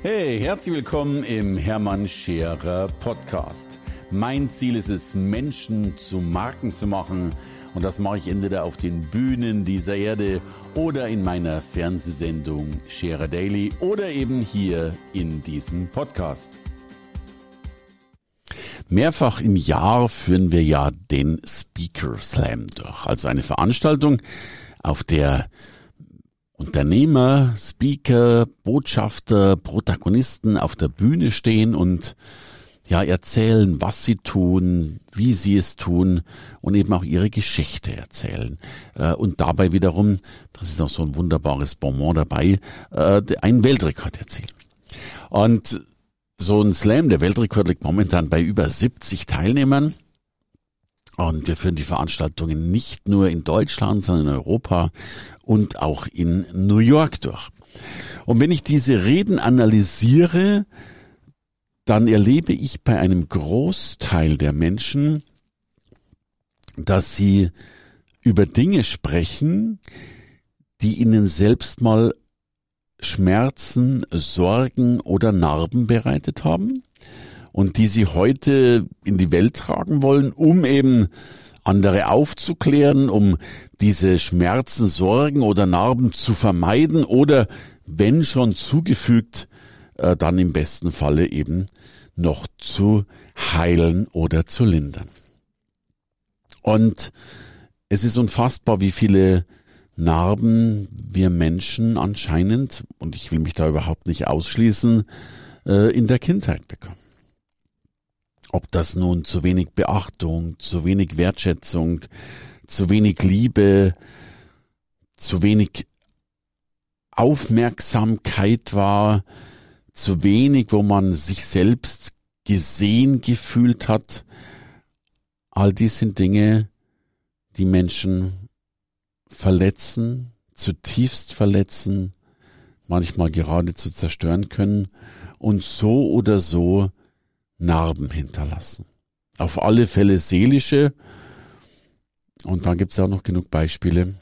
Hey, herzlich willkommen im Hermann Scherer Podcast. Mein Ziel ist es, Menschen zu Marken zu machen. Und das mache ich entweder auf den Bühnen dieser Erde oder in meiner Fernsehsendung Scherer Daily oder eben hier in diesem Podcast. Mehrfach im Jahr führen wir ja den Speaker Slam durch, also eine Veranstaltung, auf der Unternehmer, Speaker, Botschafter, Protagonisten auf der Bühne stehen und ja, erzählen, was sie tun, wie sie es tun und eben auch ihre Geschichte erzählen. Äh, und dabei wiederum, das ist auch so ein wunderbares Bonbon dabei, äh, einen Weltrekord erzielen. Und so ein Slam, der Weltrekord liegt momentan bei über 70 Teilnehmern. Und wir führen die Veranstaltungen nicht nur in Deutschland, sondern in Europa und auch in New York durch. Und wenn ich diese Reden analysiere, dann erlebe ich bei einem Großteil der Menschen, dass sie über Dinge sprechen, die ihnen selbst mal Schmerzen, Sorgen oder Narben bereitet haben und die sie heute in die Welt tragen wollen, um eben andere aufzuklären, um diese Schmerzen, Sorgen oder Narben zu vermeiden oder wenn schon zugefügt, äh, dann im besten Falle eben noch zu heilen oder zu lindern. Und es ist unfassbar, wie viele Narben wir Menschen anscheinend, und ich will mich da überhaupt nicht ausschließen, äh, in der Kindheit bekommen. Ob das nun zu wenig Beachtung, zu wenig Wertschätzung, zu wenig Liebe, zu wenig Aufmerksamkeit war, zu wenig, wo man sich selbst gesehen gefühlt hat. All dies sind Dinge, die Menschen verletzen, zutiefst verletzen, manchmal geradezu zerstören können und so oder so Narben hinterlassen. Auf alle Fälle seelische. Und dann gibt es auch noch genug Beispiele,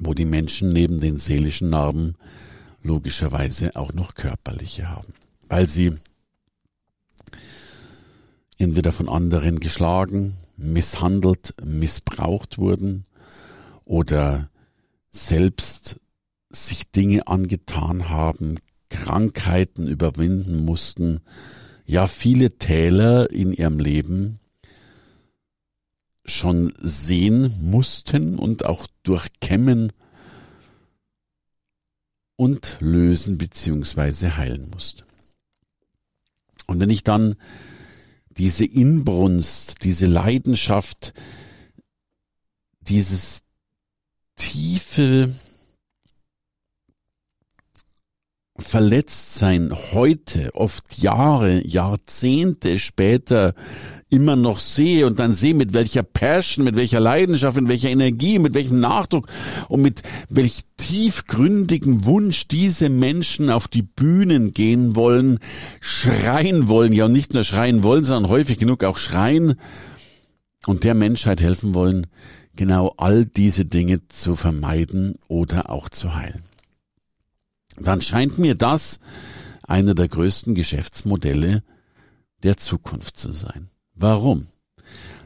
wo die Menschen neben den seelischen Narben logischerweise auch noch körperliche haben, weil sie entweder von anderen geschlagen, misshandelt, missbraucht wurden oder selbst sich Dinge angetan haben, Krankheiten überwinden mussten, ja viele Täler in ihrem Leben schon sehen mussten und auch durchkämmen und lösen beziehungsweise heilen mussten. Und wenn ich dann diese Inbrunst, diese Leidenschaft, dieses tiefe Verletztsein heute, oft Jahre, Jahrzehnte später immer noch sehe und dann sehe, mit welcher Passion, mit welcher Leidenschaft, mit welcher Energie, mit welchem Nachdruck und mit welch tiefgründigen Wunsch diese Menschen auf die Bühnen gehen wollen, schreien wollen, ja und nicht nur schreien wollen, sondern häufig genug auch schreien und der Menschheit helfen wollen, genau all diese Dinge zu vermeiden oder auch zu heilen dann scheint mir das einer der größten Geschäftsmodelle der Zukunft zu sein. Warum?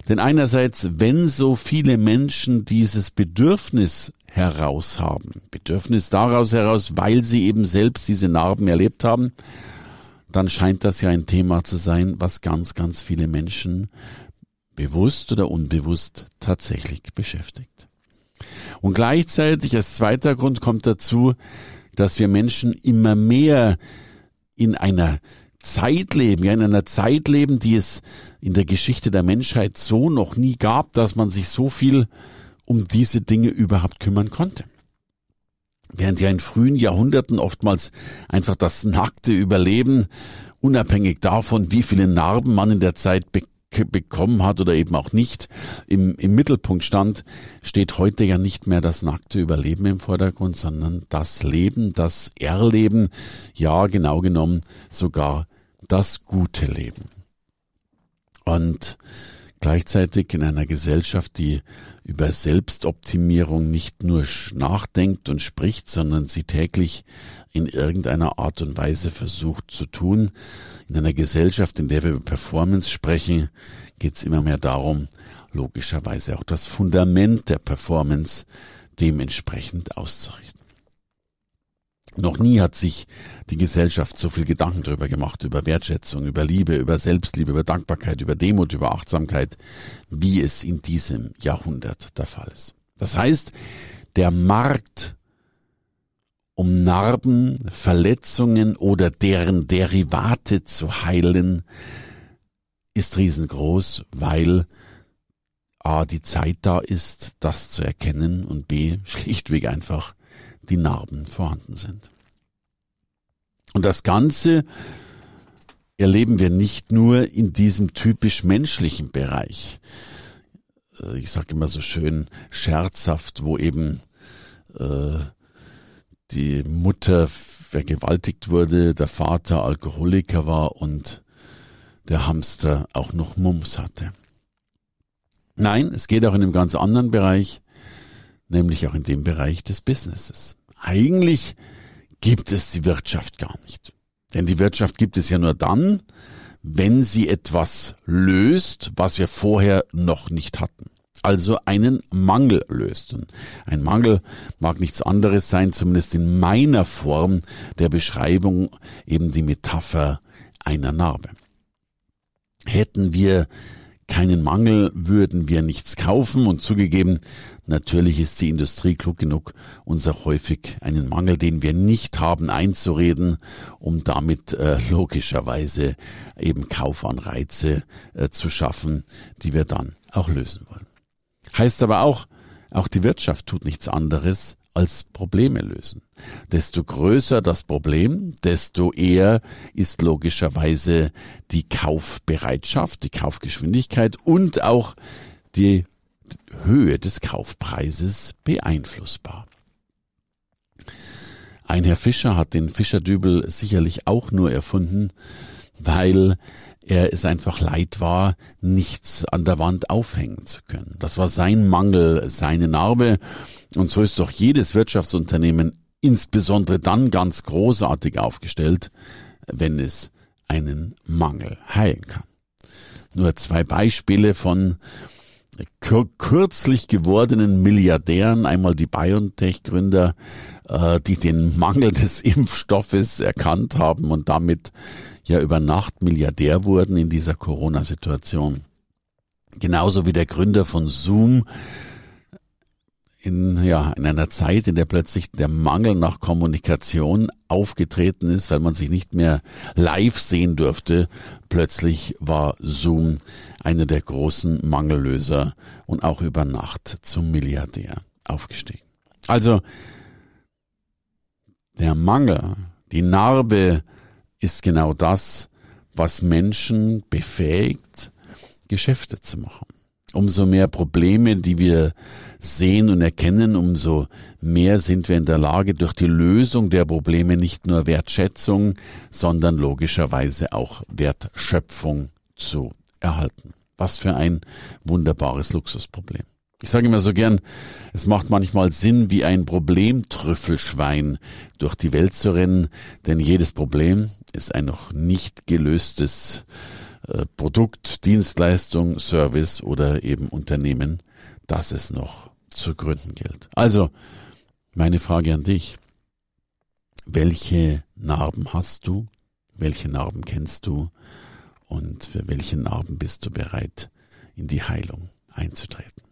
Denn einerseits, wenn so viele Menschen dieses Bedürfnis heraus haben, Bedürfnis daraus heraus, weil sie eben selbst diese Narben erlebt haben, dann scheint das ja ein Thema zu sein, was ganz, ganz viele Menschen bewusst oder unbewusst tatsächlich beschäftigt. Und gleichzeitig als zweiter Grund kommt dazu, dass wir Menschen immer mehr in einer Zeit leben, ja in einer Zeit leben, die es in der Geschichte der Menschheit so noch nie gab, dass man sich so viel um diese Dinge überhaupt kümmern konnte. Während ja in frühen Jahrhunderten oftmals einfach das nackte Überleben, unabhängig davon, wie viele Narben man in der Zeit bekommen hat oder eben auch nicht, im, im Mittelpunkt stand, steht heute ja nicht mehr das nackte Überleben im Vordergrund, sondern das Leben, das Erleben, ja genau genommen sogar das gute Leben. Und gleichzeitig in einer Gesellschaft, die über Selbstoptimierung nicht nur nachdenkt und spricht, sondern sie täglich in irgendeiner Art und Weise versucht zu tun. In einer Gesellschaft, in der wir über Performance sprechen, geht es immer mehr darum, logischerweise auch das Fundament der Performance dementsprechend auszurichten. Noch nie hat sich die Gesellschaft so viel Gedanken darüber gemacht, über Wertschätzung, über Liebe, über Selbstliebe, über Dankbarkeit, über Demut, über Achtsamkeit, wie es in diesem Jahrhundert der Fall ist. Das heißt, der Markt um Narben, Verletzungen oder deren Derivate zu heilen, ist riesengroß, weil A, die Zeit da ist, das zu erkennen und B, schlichtweg einfach die Narben vorhanden sind. Und das Ganze erleben wir nicht nur in diesem typisch menschlichen Bereich. Äh, ich sage immer so schön scherzhaft, wo eben äh, die Mutter vergewaltigt wurde, der Vater Alkoholiker war und der Hamster auch noch Mums hatte. Nein, es geht auch in einem ganz anderen Bereich, nämlich auch in dem Bereich des Businesses. Eigentlich gibt es die Wirtschaft gar nicht. Denn die Wirtschaft gibt es ja nur dann, wenn sie etwas löst, was wir vorher noch nicht hatten. Also einen Mangel löst. Und ein Mangel mag nichts anderes sein, zumindest in meiner Form der Beschreibung, eben die Metapher einer Narbe. Hätten wir keinen Mangel, würden wir nichts kaufen und zugegeben, natürlich ist die Industrie klug genug, uns auch häufig einen Mangel, den wir nicht haben, einzureden, um damit äh, logischerweise eben Kaufanreize äh, zu schaffen, die wir dann auch lösen wollen. Heißt aber auch, auch die Wirtschaft tut nichts anderes, als Probleme lösen. Desto größer das Problem, desto eher ist logischerweise die Kaufbereitschaft, die Kaufgeschwindigkeit und auch die Höhe des Kaufpreises beeinflussbar. Ein Herr Fischer hat den Fischerdübel sicherlich auch nur erfunden, weil er es einfach leid war, nichts an der Wand aufhängen zu können. Das war sein Mangel, seine Narbe. Und so ist doch jedes Wirtschaftsunternehmen insbesondere dann ganz großartig aufgestellt, wenn es einen Mangel heilen kann. Nur zwei Beispiele von kürzlich gewordenen Milliardären, einmal die BioNTech-Gründer, äh, die den Mangel des Impfstoffes erkannt haben und damit ja über Nacht Milliardär wurden in dieser Corona-Situation. Genauso wie der Gründer von Zoom in, ja, in einer Zeit, in der plötzlich der Mangel nach Kommunikation aufgetreten ist, weil man sich nicht mehr live sehen durfte, plötzlich war Zoom einer der großen Mangellöser und auch über Nacht zum Milliardär aufgestiegen. Also der Mangel, die Narbe ist genau das, was Menschen befähigt, Geschäfte zu machen. Umso mehr Probleme, die wir sehen und erkennen, umso mehr sind wir in der Lage, durch die Lösung der Probleme nicht nur Wertschätzung, sondern logischerweise auch Wertschöpfung zu erhalten. Was für ein wunderbares Luxusproblem. Ich sage immer so gern, es macht manchmal Sinn, wie ein Problemtrüffelschwein durch die Welt zu rennen, denn jedes Problem ist ein noch nicht gelöstes äh, Produkt, Dienstleistung, Service oder eben Unternehmen, das es noch zu gründen gilt. Also, meine Frage an dich. Welche Narben hast du? Welche Narben kennst du? Und für welche Narben bist du bereit, in die Heilung einzutreten?